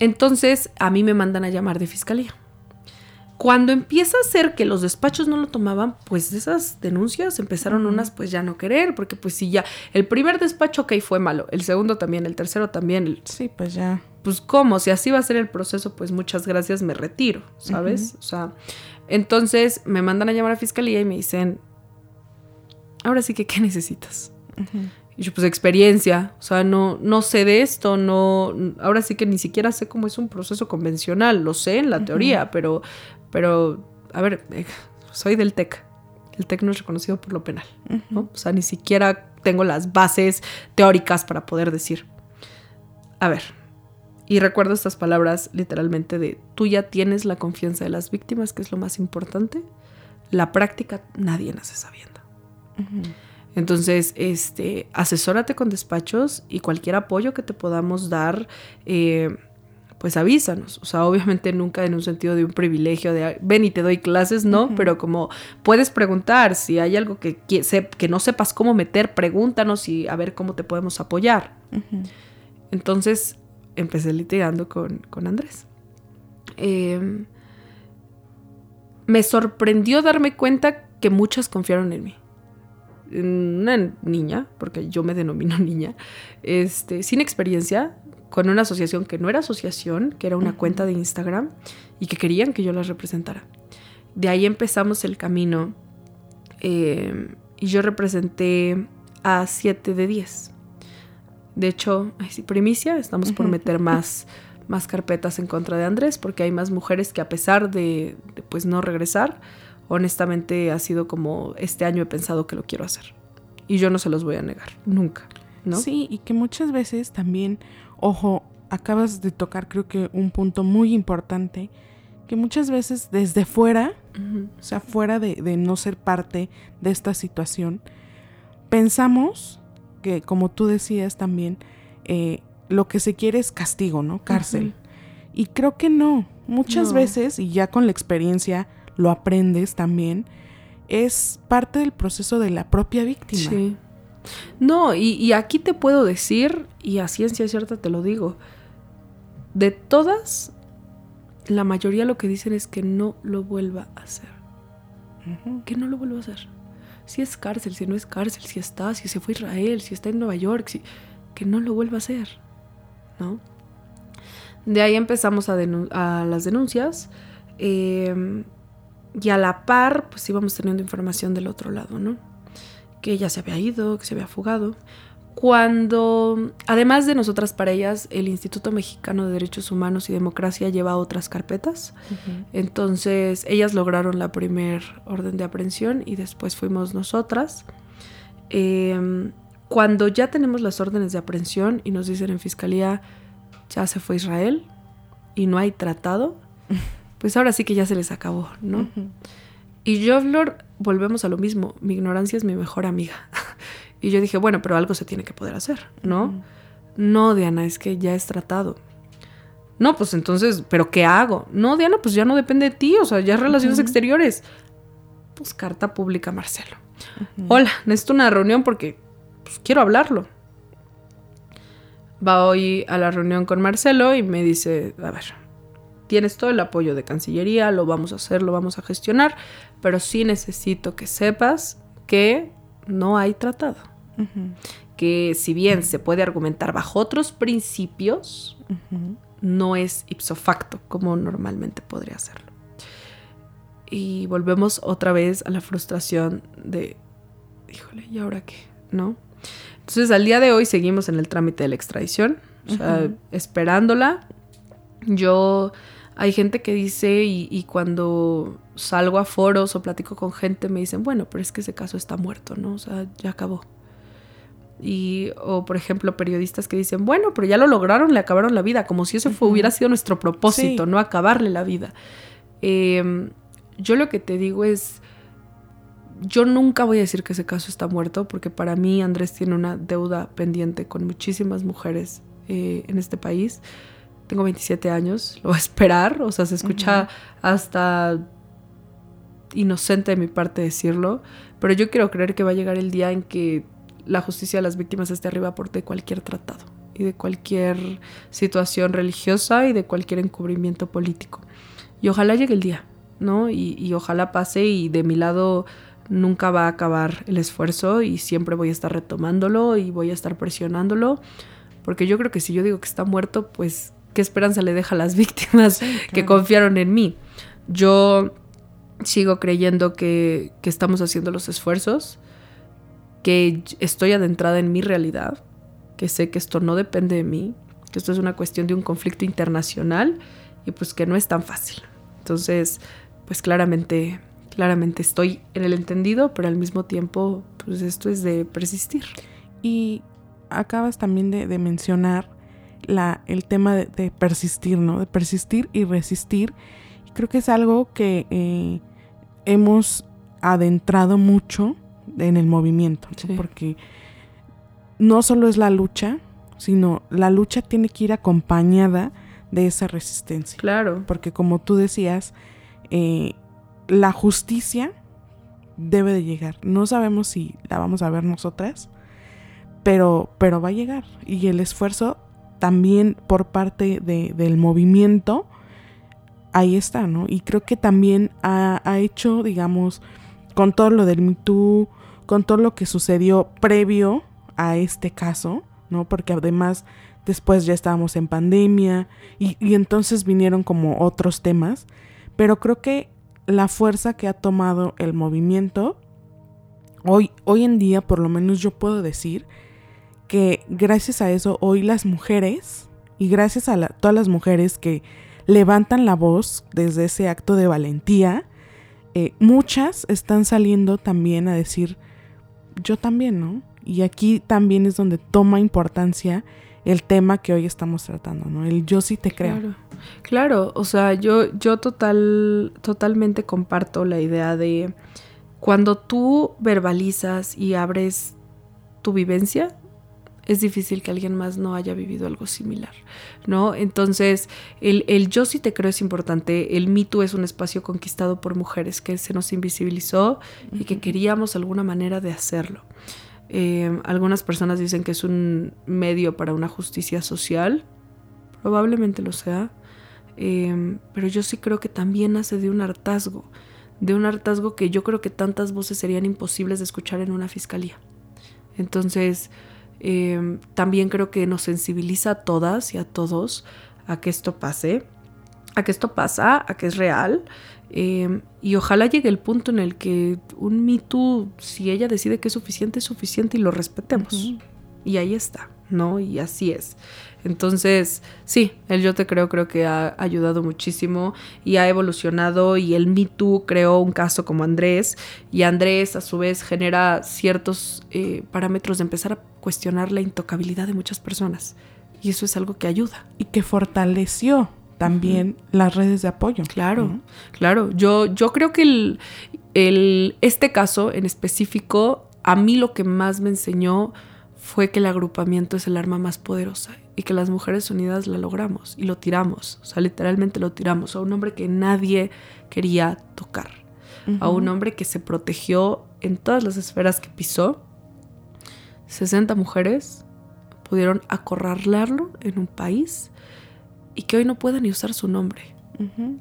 Entonces, a mí me mandan a llamar de fiscalía. Cuando empieza a ser que los despachos no lo tomaban, pues esas denuncias empezaron unas pues ya no querer, porque pues si ya el primer despacho ok fue malo, el segundo también, el tercero también. sí, pues ya. Pues cómo, si así va a ser el proceso, pues muchas gracias, me retiro, ¿sabes? O sea, entonces me mandan a llamar a fiscalía y me dicen, ahora sí que, ¿qué necesitas? Y yo, pues experiencia, o sea, no, no sé de esto, no, ahora sí que ni siquiera sé cómo es un proceso convencional, lo sé en la teoría, pero pero, a ver, eh, soy del TEC. El TEC no es reconocido por lo penal, ¿no? O sea, ni siquiera tengo las bases teóricas para poder decir. A ver, y recuerdo estas palabras literalmente de, tú ya tienes la confianza de las víctimas, que es lo más importante. La práctica nadie nace sabiendo. Entonces, este, asesórate con despachos y cualquier apoyo que te podamos dar. Eh, pues avísanos. O sea, obviamente nunca en un sentido de un privilegio de ven y te doy clases, no, pero como puedes preguntar si hay algo que, que, no sepas cómo meter, pregúntanos y a ver cómo te podemos apoyar. Entonces empecé litigando con, Andrés. Em, me sorprendió darme cuenta que muchas confiaron en mí. una niña, porque yo me denomino niña, este, sin experiencia, con una asociación que no era asociación, que era una cuenta de Instagram y que querían que yo las representara. De ahí empezamos el camino eh, y yo representé a 7 de 10. De hecho, ay, primicia, estamos por meter más, más carpetas en contra de Andrés porque hay más mujeres que a pesar de, de pues no regresar, honestamente ha sido como este año he pensado que lo quiero hacer. Y yo no se los voy a negar, nunca. ¿No? Sí, y que muchas veces también, ojo, acabas de tocar creo que un punto muy importante, que muchas veces desde fuera, o sea, fuera de, de, no ser parte de esta situación, pensamos que, como tú decías también, eh, lo que se quiere es castigo, ¿no? Cárcel. Y creo que no. Muchas No. veces, y ya con la experiencia lo aprendes también, es parte del proceso de la propia víctima. Sí. No, y, y aquí te puedo decir, y a ciencia cierta te lo digo, de todas, la mayoría lo que dicen es que no lo vuelva a hacer. Que no lo vuelva a hacer. Si es cárcel, si no es cárcel, si está, si se fue a Israel, si está en Nueva York, si... que no lo vuelva a hacer. ¿No? De ahí empezamos a, las denuncias. eh, y a la par, pues íbamos teniendo información del otro lado, ¿no? Que ella se había ido, que se había fugado. Cuando, además de nosotras para ellas, el Instituto Mexicano de Derechos Humanos y Democracia lleva otras carpetas. Entonces, ellas lograron la primer orden de aprehensión y después fuimos nosotras. Eh, cuando ya tenemos las órdenes de aprehensión y nos dicen en fiscalía, ya se fue Israel y no hay tratado, pues ahora sí que ya se les acabó, ¿no? Y yo, Flor, volvemos a lo mismo. Mi ignorancia es mi mejor amiga. y yo dije, bueno, pero algo se tiene que poder hacer, ¿no? No, Diana, es que ya es tratado. No, pues entonces, ¿pero qué hago? No, Diana, pues ya no depende de ti, o sea, ya es relaciones exteriores. Pues carta pública, Marcelo. Hola, necesito una reunión porque pues, quiero hablarlo. Va hoy a la reunión con Marcelo y me dice, a ver, tienes todo el apoyo de Cancillería, lo vamos a hacer, lo vamos a gestionar, pero sí necesito que sepas que no hay tratado. Que si bien se puede argumentar bajo otros principios, no es ipso facto como normalmente podría hacerlo. Y volvemos otra vez a la frustración de, híjole, ¿y ahora qué? ¿No? Entonces al día de hoy seguimos en el trámite de la extradición, o sea, esperándola. Yo, hay gente que dice, y, y cuando salgo a foros o platico con gente, me dicen, bueno, pero es que ese caso está muerto, ¿no? O sea, ya acabó. Y, o por ejemplo, periodistas que dicen, bueno, pero ya lo lograron, le acabaron la vida, como si fue- Ujú. hubiera sido nuestro propósito, Sí. no acabarle la vida. Eh, yo lo que te digo es, yo nunca voy a decir que ese caso está muerto, porque para mí Andrés tiene una deuda pendiente con muchísimas mujeres eh, en este país. Tengo 27 años, lo voy a esperar, o sea, se escucha hasta inocente de mi parte decirlo, pero yo quiero creer que va a llegar el día en que la justicia de las víctimas esté arriba por de cualquier tratado y de cualquier situación religiosa y de cualquier encubrimiento político. Y ojalá llegue el día, ¿no? Y, y ojalá pase y de mi lado nunca va a acabar el esfuerzo y siempre voy a estar retomándolo y voy a estar presionándolo, porque yo creo que si yo digo que está muerto, pues qué esperanza le deja a las víctimas que claro. confiaron en mí. Yo sigo creyendo que, que estamos haciendo los esfuerzos, que estoy adentrada en mi realidad, que sé que esto no depende de mí, que esto es una cuestión de un conflicto internacional y pues que no es tan fácil. Entonces, pues claramente, claramente estoy en el entendido, pero al mismo tiempo, pues esto es de persistir. Y acabas también de, de mencionar la, el tema de, de persistir, ¿no? De persistir y resistir. Y creo que es algo que eh, hemos adentrado mucho en el movimiento, ¿no? Sí. porque no solo es la lucha, sino la lucha tiene que ir acompañada de esa resistencia. Claro. Porque como tú decías, eh, la justicia debe de llegar. No sabemos si la vamos a ver nosotras, pero, pero va a llegar. Y el esfuerzo también por parte de- del movimiento, ahí está, ¿no? Y creo que también ha, ha hecho, digamos, con todo lo del Me Too, con todo lo que sucedió previo a este caso, ¿no? Porque además después ya estábamos en pandemia y, y entonces vinieron como otros temas, pero creo que la fuerza que ha tomado el movimiento, hoy, hoy en día por lo menos yo puedo decir que gracias a eso hoy las mujeres y gracias a todas las mujeres que levantan la voz desde ese acto de valentía, eh, muchas están saliendo también a decir, yo también, ¿no? Y aquí también es donde toma importancia el tema que hoy estamos tratando, ¿no? El yo sí te creo. Claro, claro o sea, yo, yo total, totalmente comparto la idea de cuando tú verbalizas y abres tu vivencia, es difícil que alguien más no haya vivido algo similar, ¿no? Entonces, el, el yo sí te creo es importante. El Me Too es un espacio conquistado por mujeres que se nos invisibilizó y que queríamos alguna manera de hacerlo. Eh, algunas personas dicen que es un medio para una justicia social. Probablemente lo sea. Eh, pero yo sí creo que también nace de un hartazgo. De un hartazgo que yo creo que tantas voces serían imposibles de escuchar en una fiscalía. Entonces, eh, también creo que nos sensibiliza a todas y a todos a que esto pase, a que esto pasa, a que es real Em, y ojalá llegue el punto en el que un Me Too, si ella decide que es suficiente, es suficiente y lo respetemos. Y ahí está, ¿no? Y así es. Entonces, sí, el Yo Te Creo creo que ha ayudado muchísimo y ha evolucionado y el Me Too creó un caso como Andrés y Andrés a su vez genera ciertos eh, parámetros de empezar a cuestionar la intocabilidad de muchas personas. Y eso es algo que ayuda. Y que fortaleció también las redes de apoyo. Claro, claro. Yo, yo creo que el, el, este caso en específico, a mí lo que más me enseñó fue que el agrupamiento es el arma más poderosa y que las mujeres unidas la logramos y lo tiramos, o sea, literalmente lo tiramos a un hombre que nadie quería tocar, a un hombre que se protegió en todas las esferas que pisó. 60 mujeres pudieron acorralarlo en un país y que hoy no pueda ni usar su nombre.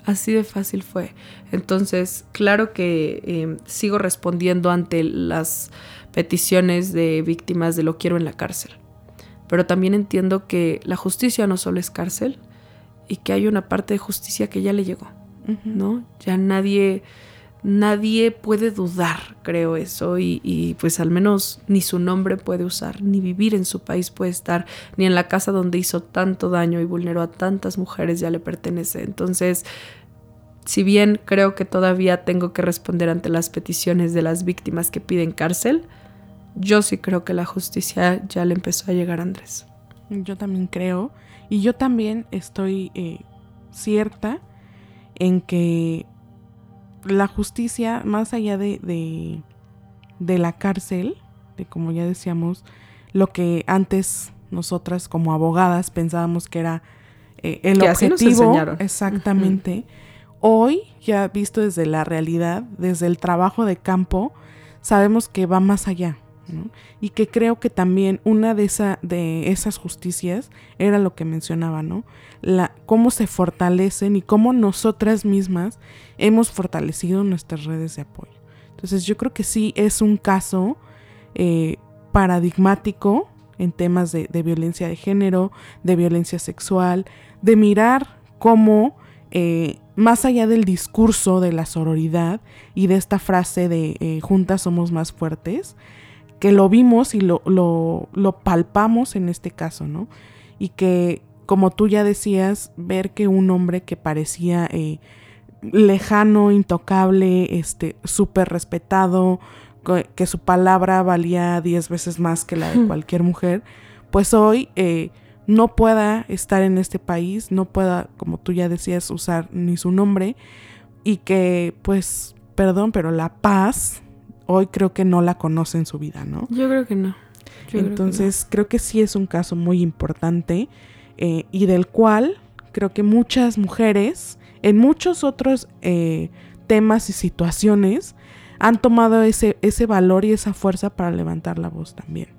Así de fácil fue. Entonces, claro que em, sigo respondiendo ante las peticiones de víctimas de lo quiero en la cárcel. Pero también entiendo que la justicia no solo es cárcel y que hay una parte de justicia que ya le llegó, ¿no? Ya nadie nadie puede dudar, creo eso, y, pues al menos ni su nombre puede usar, ni vivir en su país puede estar, ni en la casa donde hizo tanto daño y vulneró a tantas mujeres ya le pertenece. Entonces, si bien creo que todavía tengo que responder ante las peticiones de las víctimas que piden cárcel, yo sí creo que la justicia ya le empezó a llegar a Andrés. Yo también creo, y yo también estoy eh, cierta en que la justicia, más allá de, de, la cárcel, de como ya decíamos, lo que antes nosotras como abogadas pensábamos que era eh, el objetivo. exactamente. Hoy, ya visto desde la realidad, desde el trabajo de campo, sabemos que va más allá. Y que creo que también una de, esa, de esas justicias era lo que mencionaba, ¿no? La, cómo se fortalecen y cómo nosotras mismas hemos fortalecido nuestras redes de apoyo. Entonces yo creo que sí es un caso eh, paradigmático en temas de, violencia de género, de violencia sexual, de mirar cómo, eh, más allá del discurso de la sororidad y de esta frase de eh, juntas somos más fuertes, que lo vimos y lo, lo, palpamos en este caso, ¿no? Y que, como tú ya decías, ver que un hombre que parecía eh, lejano, intocable, este, súper respetado, que su palabra valía diez veces más que la de cualquier mujer, pues hoy eh, no pueda estar en este país, no pueda, como tú ya decías, usar ni su nombre y que, pues, perdón, pero la paz hoy creo que no la conoce en su vida, ¿no? Yo creo que no. Entonces creo que, sí es un caso muy importante eh, y del cual creo que muchas mujeres en muchos otros eh, temas y situaciones han tomado ese, ese valor y esa fuerza para levantar la voz también.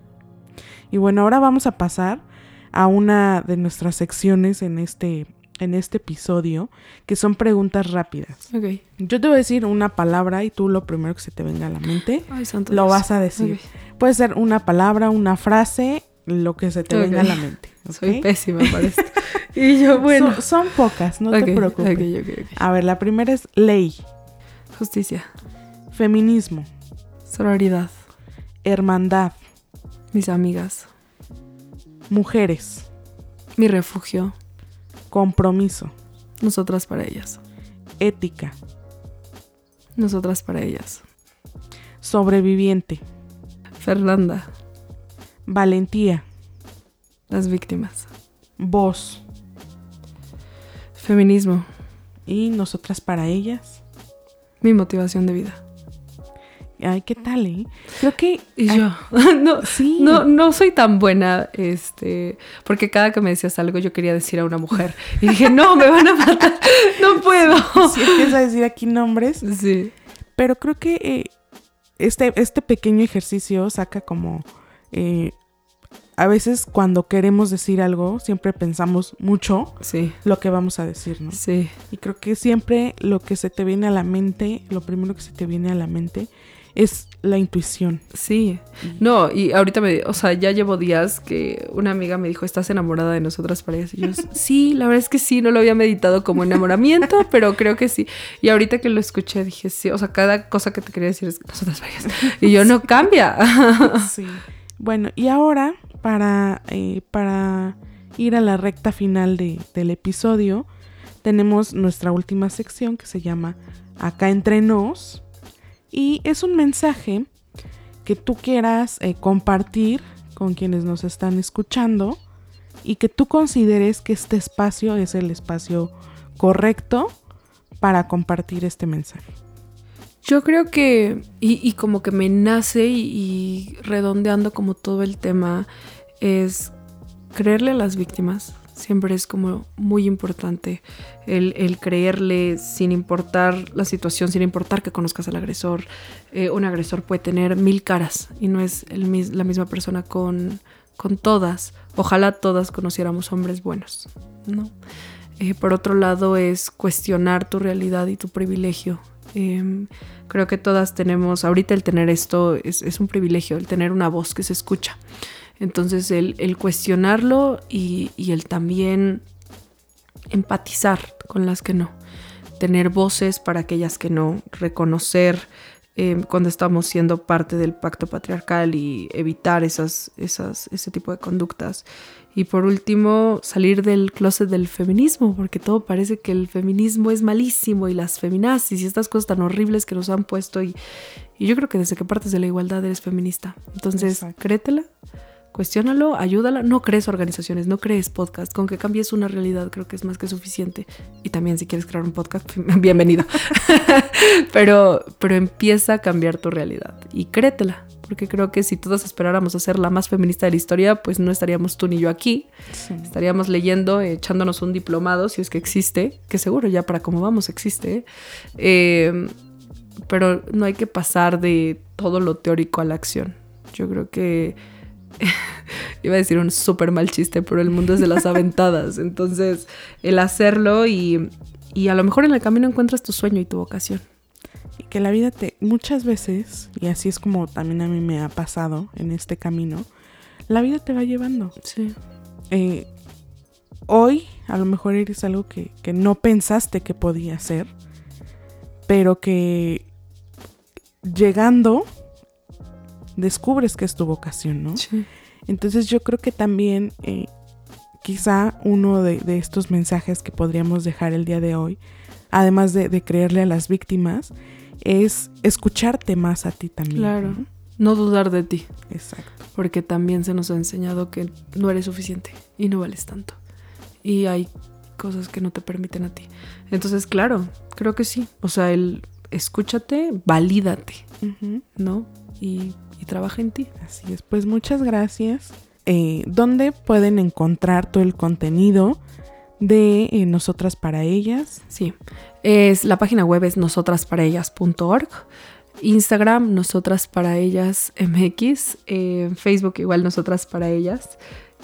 Y bueno, ahora vamos a pasar a una de nuestras secciones en este en este episodio, que son preguntas rápidas. Ok. Yo te voy a decir una palabra y tú lo primero que se te venga a la mente Ay, lo Dios. vas a decir. Puede ser una palabra, una frase, lo que se te venga a la mente. Soy pésima para esto. y yo, bueno. Son, son pocas, no te preocupes. A ver, la primera es ley, Justicia. feminismo, Sororidad. hermandad, Mis amigas. mujeres, Mi refugio. Compromiso, Nosotras para ellas. ética, Nosotras para ellas. sobreviviente, Fernanda. valentía, Las víctimas. voz Feminismo. y nosotras para ellas. Mi motivación de vida. Ay, ¿qué tal, eh? Creo que... Y ay, yo, no, Sí. no, no soy tan buena, este, porque cada que me decías algo yo quería decir a una mujer. Y dije, no, me van a matar, no puedo. Sí empieza a decir aquí nombres, Sí, pero creo que eh, este, este pequeño ejercicio saca como... eh, a veces cuando queremos decir algo, siempre pensamos mucho sí, lo que vamos a decir, ¿no? sí. Y creo que siempre lo que se te viene a la mente, lo primero que se te viene a la mente es la intuición. Sí, no, y ahorita me, o sea, ya llevo días que una amiga me dijo, ¿estás enamorada de nosotras para ellas? Y yo, sí, la verdad es que sí, no lo había meditado como enamoramiento, pero creo que sí. Y ahorita que lo escuché dije, sí, o sea, cada cosa que te quería decir es nosotras para ellas. Y yo, no cambia. Sí. Bueno, y ahora, para, eh, para ir a la recta final de- del episodio, tenemos nuestra última sección que se llama Acá entre nos. Y es un mensaje que tú quieras eh, compartir con quienes nos están escuchando y que tú consideres que este espacio es el espacio correcto para compartir este mensaje. Yo creo que, y, como que me nace y, y redondeando como todo el tema, es creerle a las víctimas. Siempre es como muy importante el, el creerle sin importar la situación, sin importar que conozcas al agresor. Eh, un agresor puede tener mil caras y no es el la misma persona con, con todas. Ojalá todas conociéramos hombres buenos, ¿no? Eh, por otro lado es cuestionar tu realidad y tu privilegio. Em, creo que todas tenemos, ahorita el tener esto es, es un privilegio, el tener una voz que se escucha. Entonces el, el cuestionarlo y, y el también empatizar con las que no. Tener voces para aquellas que no, reconocer eh, cuando estamos siendo parte del pacto patriarcal y evitar esas, esas, ese tipo de conductas. Y por último, salir del closet del feminismo, porque todo parece que el feminismo es malísimo y las feminazis y estas cosas tan horribles que nos han puesto. Y, y yo creo que desde que partes de la igualdad eres feminista. Entonces, Exacto. créetela, cuestiónalo, ayúdala. No crees organizaciones, no crees podcast. Con que cambies una realidad creo que es más que suficiente. Y también si quieres crear un podcast, bienvenido. pero, pero empieza a cambiar tu realidad y créetela. Porque creo que si todos esperáramos a ser la más feminista de la historia, pues no estaríamos tú ni yo aquí. Estaríamos leyendo, echándonos un diplomado, si es que existe, que seguro ya para cómo vamos existe. Eh, pero no hay que pasar de todo lo teórico a la acción. Yo creo que iba a decir un súper mal chiste, pero el mundo es de las aventadas. Entonces, el hacerlo y, y a lo mejor en el camino encuentras tu sueño y tu vocación. Y que la vida te, muchas veces, y así es como también a mí me ha pasado en este camino, la vida te va llevando. Sí. Eh, hoy a lo mejor eres algo que, que no pensaste que podía ser, pero que llegando descubres que es tu vocación, ¿no? Sí. Entonces yo creo que también eh, quizá uno de, de estos mensajes que podríamos dejar el día de hoy, además de, de creerle a las víctimas, es escucharte más a ti también. Claro. ¿no? No dudar de ti, Exacto. porque también se nos ha enseñado que no eres suficiente y no vales tanto. Y hay cosas que no te permiten a ti. Entonces, claro, creo que sí. O sea, el escúchate, valídate. ¿no? Y, y trabaja en ti. Así es, pues muchas gracias. Eh, ¿Dónde pueden encontrar todo el contenido de eh, Nosotras para Ellas? Sí. Es, la página web es nosotrasparaellas.org. Instagram, Nosotras para Ellas MX. eh, Facebook igual Nosotras para Ellas.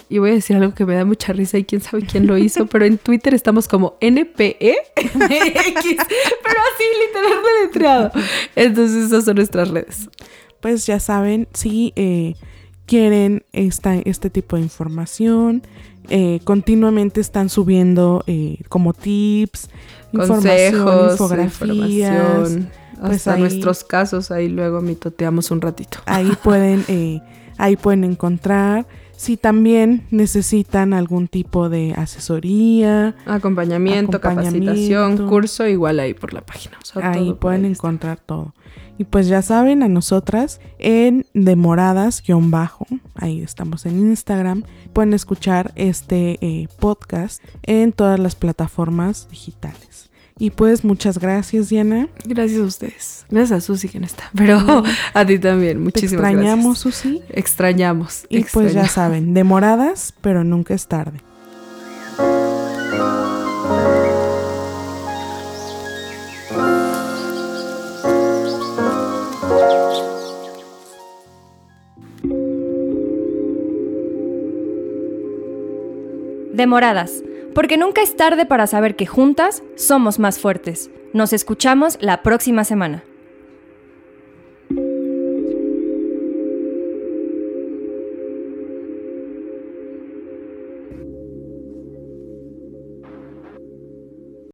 y voy a decir algo que me da mucha risa y quién sabe quién lo hizo, pero en Twitter estamos como NPE pero así literal deletreado. Entonces esas son nuestras redes. Pues ya saben, si eh, quieren esta, este tipo de información, eh, continuamente están subiendo eh, como tips, Consejos, información, infografías. información, Pues hasta ahí- nuestros casos, ahí luego mitoteamos un ratito. Ahí pueden, eh, ahí pueden encontrar. Si también necesitan algún tipo de asesoría, Acompañamiento, Acompañamiento. capacitación, curso, igual ahí por la página. O sea, ahí pueden encontrar todo. Y pues ya saben, a nosotras en demoradas-bajo, ahí estamos en Instagram. Pueden escuchar este eh, podcast en todas las plataformas digitales. Y pues muchas gracias, Diana. Gracias a ustedes. Gracias a Susi que no está. Pero a ti también. Te Muchísimas extrañamos, gracias. Susi. Extrañamos. Y pues ya saben, demoradas, pero nunca es tarde. Demoradas, porque nunca es tarde para saber que juntas somos más fuertes. Nos escuchamos la próxima semana.